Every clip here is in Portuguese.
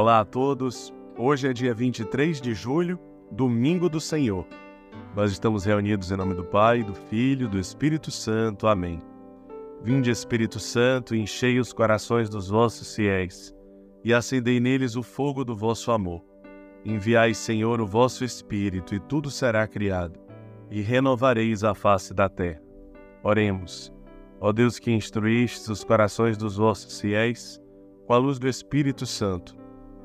Olá a todos. Hoje é dia 23 de julho, domingo do Senhor. Nós estamos reunidos em nome do Pai, do Filho do Espírito Santo. Amém. Vinde, Espírito Santo, e enchei os corações dos vossos fiéis e acendei neles o fogo do vosso amor. Enviai, Senhor, o vosso Espírito, e tudo será criado, e renovareis a face da terra. Oremos. Ó Deus que instruíste os corações dos vossos fiéis, com a luz do Espírito Santo,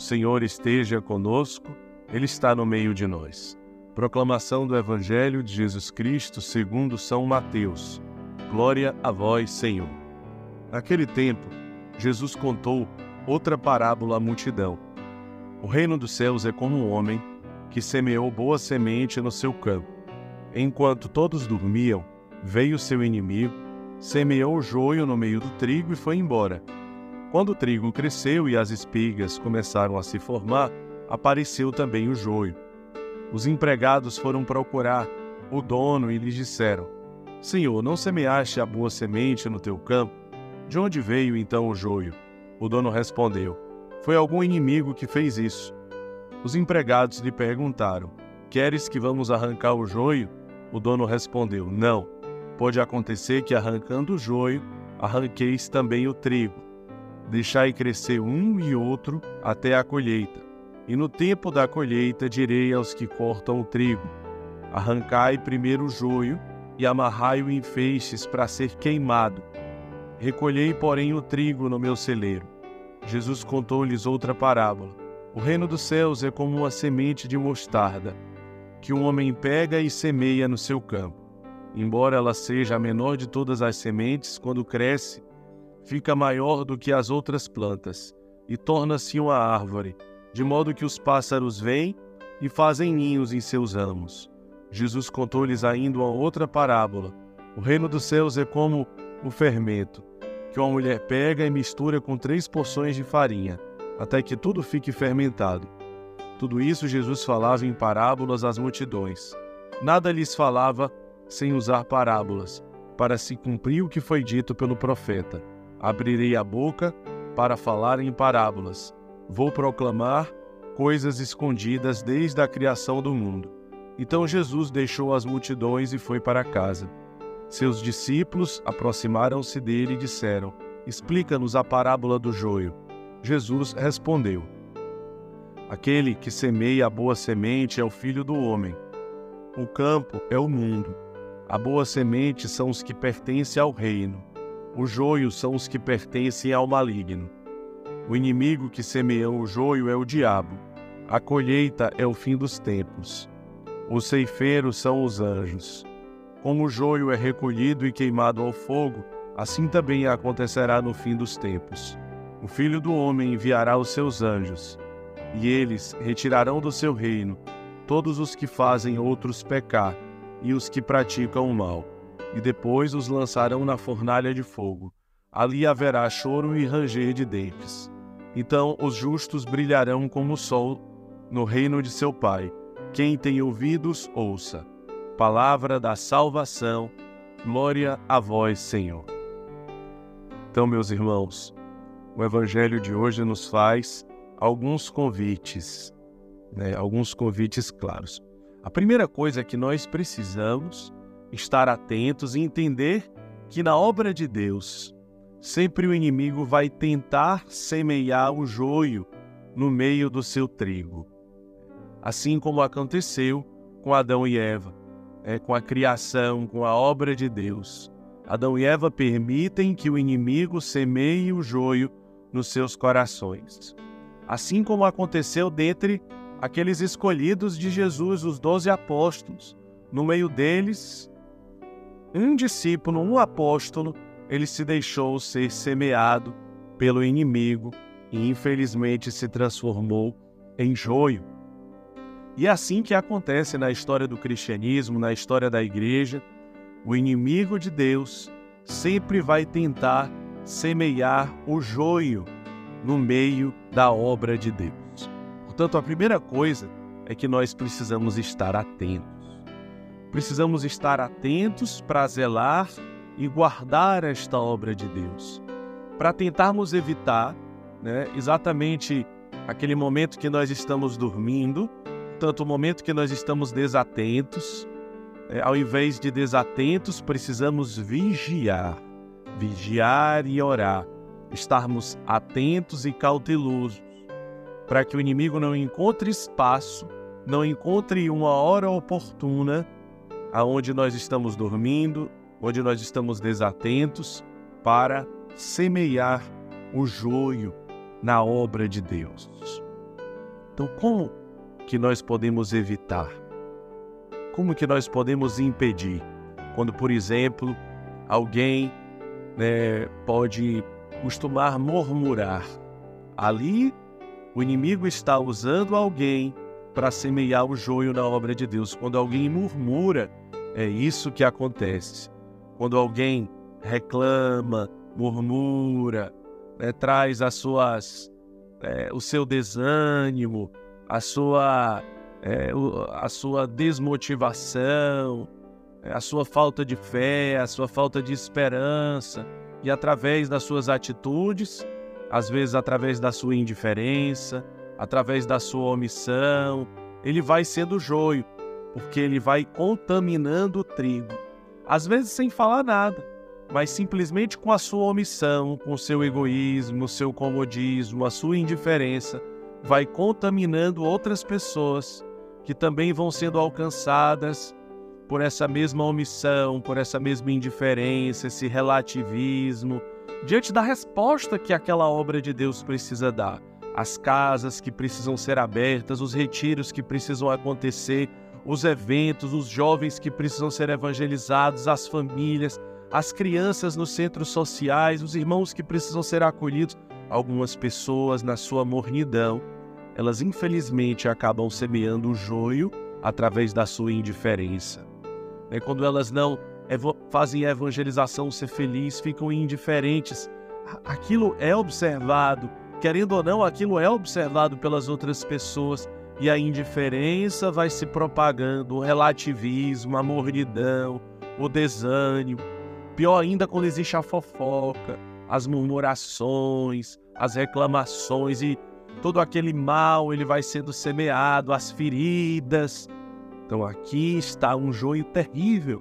O Senhor esteja conosco, Ele está no meio de nós. Proclamação do Evangelho de Jesus Cristo segundo São Mateus. Glória a vós, Senhor. Naquele tempo, Jesus contou outra parábola à multidão. O reino dos céus é como um homem que semeou boa semente no seu campo. Enquanto todos dormiam, veio seu inimigo, semeou o joio no meio do trigo e foi embora. Quando o trigo cresceu e as espigas começaram a se formar, apareceu também o joio. Os empregados foram procurar o dono e lhes disseram: Senhor, não semeaste a boa semente no teu campo? De onde veio então o joio? O dono respondeu: Foi algum inimigo que fez isso. Os empregados lhe perguntaram: Queres que vamos arrancar o joio? O dono respondeu: Não. Pode acontecer que arrancando o joio, arranqueis também o trigo. Deixai crescer um e outro até a colheita. E no tempo da colheita direi aos que cortam o trigo: Arrancai primeiro o joio e amarrai-o em feixes para ser queimado. Recolhei, porém, o trigo no meu celeiro. Jesus contou-lhes outra parábola. O reino dos céus é como uma semente de mostarda, que um homem pega e semeia no seu campo. Embora ela seja a menor de todas as sementes, quando cresce, fica maior do que as outras plantas e torna-se uma árvore, de modo que os pássaros vêm e fazem ninhos em seus ramos. Jesus contou-lhes ainda uma outra parábola. O reino dos céus é como o fermento, que uma mulher pega e mistura com três porções de farinha, até que tudo fique fermentado. Tudo isso Jesus falava em parábolas às multidões. Nada lhes falava sem usar parábolas, para se cumprir o que foi dito pelo profeta. Abrirei a boca para falar em parábolas. Vou proclamar coisas escondidas desde a criação do mundo. Então Jesus deixou as multidões e foi para casa. Seus discípulos aproximaram-se dele e disseram: Explica-nos a parábola do joio. Jesus respondeu: Aquele que semeia a boa semente é o filho do homem. O campo é o mundo. A boa semente são os que pertencem ao reino. O joio são os que pertencem ao maligno. O inimigo que semeou o joio é o diabo. A colheita é o fim dos tempos. Os ceifeiros são os anjos. Como o joio é recolhido e queimado ao fogo, assim também acontecerá no fim dos tempos. O Filho do Homem enviará os seus anjos, e eles retirarão do seu reino todos os que fazem outros pecar e os que praticam o mal e depois os lançarão na fornalha de fogo. Ali haverá choro e ranger de dentes. Então os justos brilharão como o sol no reino de seu Pai. Quem tem ouvidos, ouça. Palavra da salvação. Glória a vós, Senhor. Então, meus irmãos, o Evangelho de hoje nos faz alguns convites, né? alguns convites claros. A primeira coisa que nós precisamos estar atentos e entender que na obra de Deus, sempre o inimigo vai tentar semear o joio no meio do seu trigo. Assim como aconteceu com Adão e Eva, é, com a criação, com a obra de Deus. Adão e Eva permitem que o inimigo semeie o joio nos seus corações. Assim como aconteceu dentre aqueles escolhidos de Jesus, os doze apóstolos. No meio deles um discípulo, um apóstolo, ele se deixou ser semeado pelo inimigo e infelizmente se transformou em joio. E é assim que acontece na história do cristianismo, na história da igreja. O inimigo de Deus sempre vai tentar semear o joio no meio da obra de Deus. Portanto, a primeira coisa é que nós precisamos estar atentos. Precisamos estar atentos para zelar e guardar esta obra de Deus, para tentarmos evitar né, exatamente aquele momento que nós estamos dormindo, tanto o momento que nós estamos desatentos. É, ao invés de desatentos, precisamos vigiar, vigiar e orar, estarmos atentos e cautelosos, para que o inimigo não encontre espaço, não encontre uma hora oportuna aonde nós estamos dormindo, onde nós estamos desatentos, para semear o joio na obra de Deus. Então, como que nós podemos evitar? Como que nós podemos impedir? Quando, por exemplo, alguém né, pode costumar murmurar. Ali, o inimigo está usando alguém para semear o joio na obra de Deus. Quando alguém murmura, é isso que acontece. Quando alguém reclama, murmura, né, traz as suas, é, o seu desânimo, a sua, é, a sua desmotivação, é, a sua falta de fé, a sua falta de esperança, e através das suas atitudes, às vezes através da sua indiferença, através da sua omissão, ele vai sendo joio porque ele vai contaminando o trigo. Às vezes sem falar nada, mas simplesmente com a sua omissão, com seu egoísmo, seu comodismo, a sua indiferença, vai contaminando outras pessoas que também vão sendo alcançadas por essa mesma omissão, por essa mesma indiferença, esse relativismo, diante da resposta que aquela obra de Deus precisa dar. As casas que precisam ser abertas, os retiros que precisam acontecer, os eventos, os jovens que precisam ser evangelizados, as famílias, as crianças nos centros sociais, os irmãos que precisam ser acolhidos. Algumas pessoas, na sua mornidão, elas infelizmente acabam semeando o joio através da sua indiferença. É quando elas não fazem a evangelização ser feliz, ficam indiferentes. Aquilo é observado, querendo ou não, aquilo é observado pelas outras pessoas e a indiferença vai se propagando, o relativismo, a mornidão, o desânimo. Pior ainda quando existe a fofoca, as murmurações, as reclamações e todo aquele mal ele vai sendo semeado, as feridas. Então aqui está um joio terrível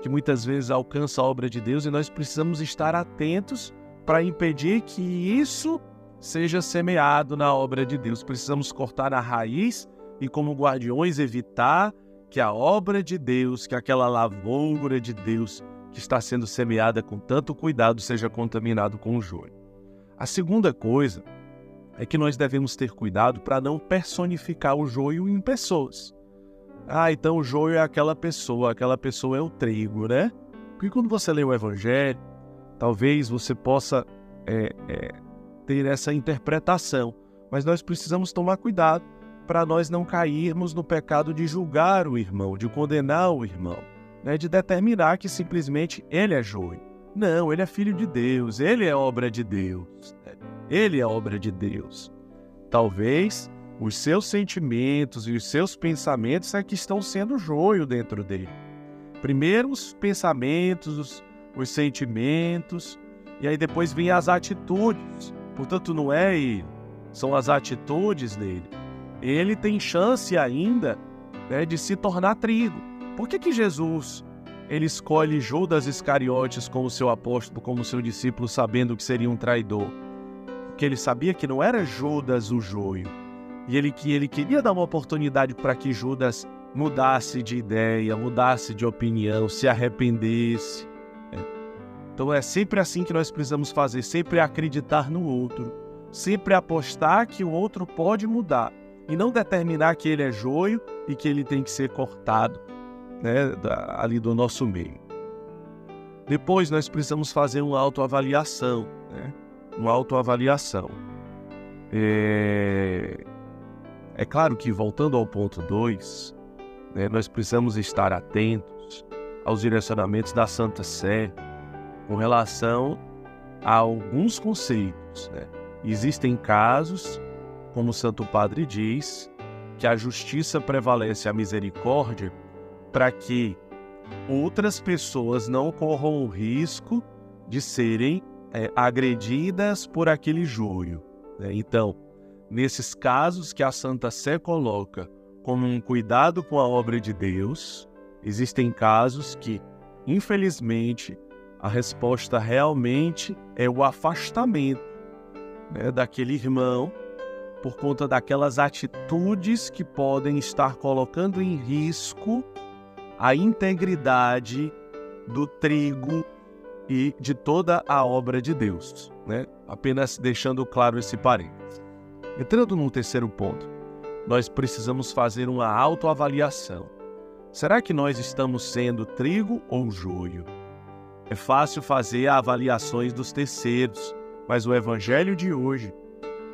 que muitas vezes alcança a obra de Deus e nós precisamos estar atentos para impedir que isso seja semeado na obra de Deus. Precisamos cortar a raiz e, como guardiões, evitar que a obra de Deus, que aquela lavoura de Deus que está sendo semeada com tanto cuidado seja contaminado com o joio. A segunda coisa é que nós devemos ter cuidado para não personificar o joio em pessoas. Ah, então o joio é aquela pessoa, aquela pessoa é o trigo, né? Porque quando você lê o Evangelho, talvez você possa é, é, ter essa interpretação, mas nós precisamos tomar cuidado para nós não cairmos no pecado de julgar o irmão, de condenar o irmão, né? de determinar que simplesmente ele é joio. Não, ele é filho de Deus, ele é obra de Deus, né? ele é obra de Deus. Talvez os seus sentimentos e os seus pensamentos é que estão sendo joio dentro dele. Primeiro os pensamentos, os, os sentimentos, e aí depois vêm as atitudes. Portanto, não é ele, são as atitudes dele. Ele tem chance ainda né, de se tornar trigo. Por que, que Jesus ele escolhe Judas Iscariotes como seu apóstolo, como seu discípulo, sabendo que seria um traidor? Porque ele sabia que não era Judas o joio. E ele, que ele queria dar uma oportunidade para que Judas mudasse de ideia, mudasse de opinião, se arrependesse. Então é sempre assim que nós precisamos fazer, sempre acreditar no outro, sempre apostar que o outro pode mudar e não determinar que ele é joio e que ele tem que ser cortado né, ali do nosso meio. Depois nós precisamos fazer uma autoavaliação, né? uma autoavaliação. É... É claro que, voltando ao ponto 2, né, nós precisamos estar atentos aos direcionamentos da Santa Sé com relação a alguns conceitos. Né? Existem casos, como o Santo Padre diz, que a justiça prevalece a misericórdia para que outras pessoas não corram o risco de serem é, agredidas por aquele joio. Né? Então, nesses casos que a Santa Sé coloca como um cuidado com a obra de Deus, existem casos que, infelizmente, a resposta realmente é o afastamento né, daquele irmão por conta daquelas atitudes que podem estar colocando em risco a integridade do trigo e de toda a obra de Deus. Né? Apenas deixando claro esse parênteses. Entrando no terceiro ponto, nós precisamos fazer uma autoavaliação. Será que nós estamos sendo trigo ou joio? É fácil fazer avaliações dos terceiros, mas o Evangelho de hoje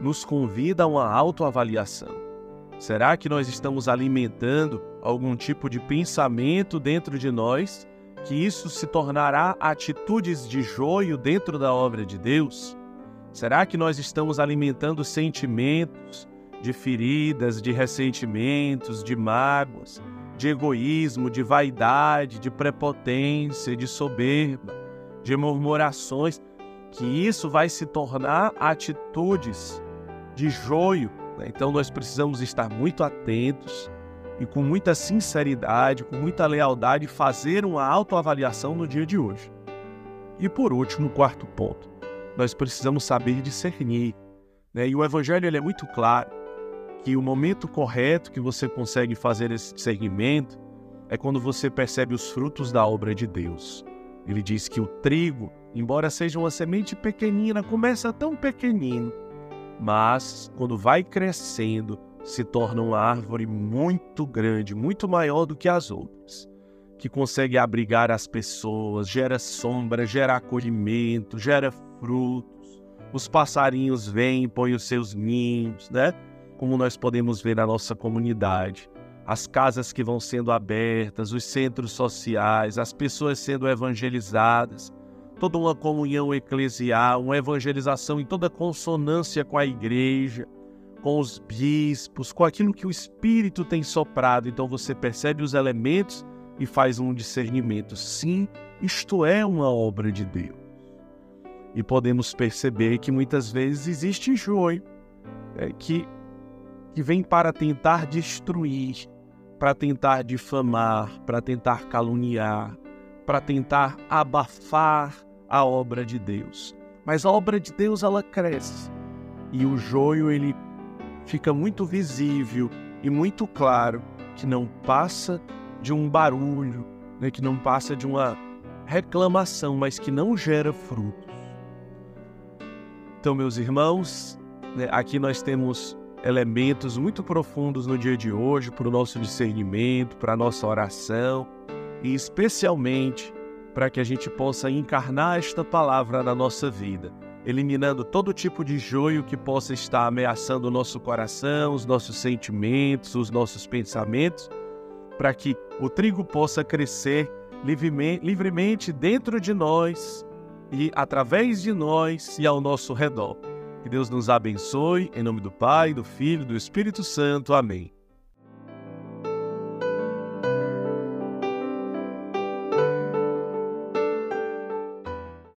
nos convida a uma autoavaliação. Será que nós estamos alimentando algum tipo de pensamento dentro de nós que isso se tornará atitudes de joio dentro da obra de Deus? Será que nós estamos alimentando sentimentos de feridas, de ressentimentos, de mágoas, de egoísmo, de vaidade, de prepotência, de soberba, de murmurações? Que isso vai se tornar atitudes de joio. Né? Então nós precisamos estar muito atentos e com muita sinceridade, com muita lealdade, fazer uma autoavaliação no dia de hoje. E por último, quarto ponto, nós precisamos saber discernir. Né? E o Evangelho é muito claro que o momento correto que você consegue fazer esse discernimento é quando você percebe os frutos da obra de Deus. Ele diz que o trigo, embora seja uma semente pequenina, começa tão pequenino, mas quando vai crescendo, se torna uma árvore muito grande, muito maior do que as outras, que consegue abrigar as pessoas, gera sombra, gera acolhimento, gera frutos. Os passarinhos vêm, põem os seus ninhos, né? Como nós podemos ver na nossa comunidade. As casas que vão sendo abertas, os centros sociais, as pessoas sendo evangelizadas toda uma comunhão eclesial, uma evangelização em toda consonância com a igreja, com os bispos, com aquilo que o Espírito tem soprado. Então você percebe os elementos e faz um discernimento. Sim, isto é uma obra de Deus. E podemos perceber que muitas vezes existe joio é, que, que vem para tentar destruir, para tentar difamar, para tentar caluniar, para tentar abafar a obra de Deus. Mas a obra de Deus ela cresce e o joio ele fica muito visível e muito claro que não passa de um barulho, né, que não passa de uma reclamação, mas que não gera frutos. Então, meus irmãos, né, aqui nós temos elementos muito profundos no dia de hoje para o nosso discernimento, para a nossa oração e especialmente para que a gente possa encarnar esta palavra na nossa vida, eliminando todo tipo de joio que possa estar ameaçando o nosso coração, os nossos sentimentos, os nossos pensamentos, para que o trigo possa crescer livremente dentro de nós e através de nós e ao nosso redor. Que Deus nos abençoe, em nome do Pai, do Filho e do Espírito Santo. Amém.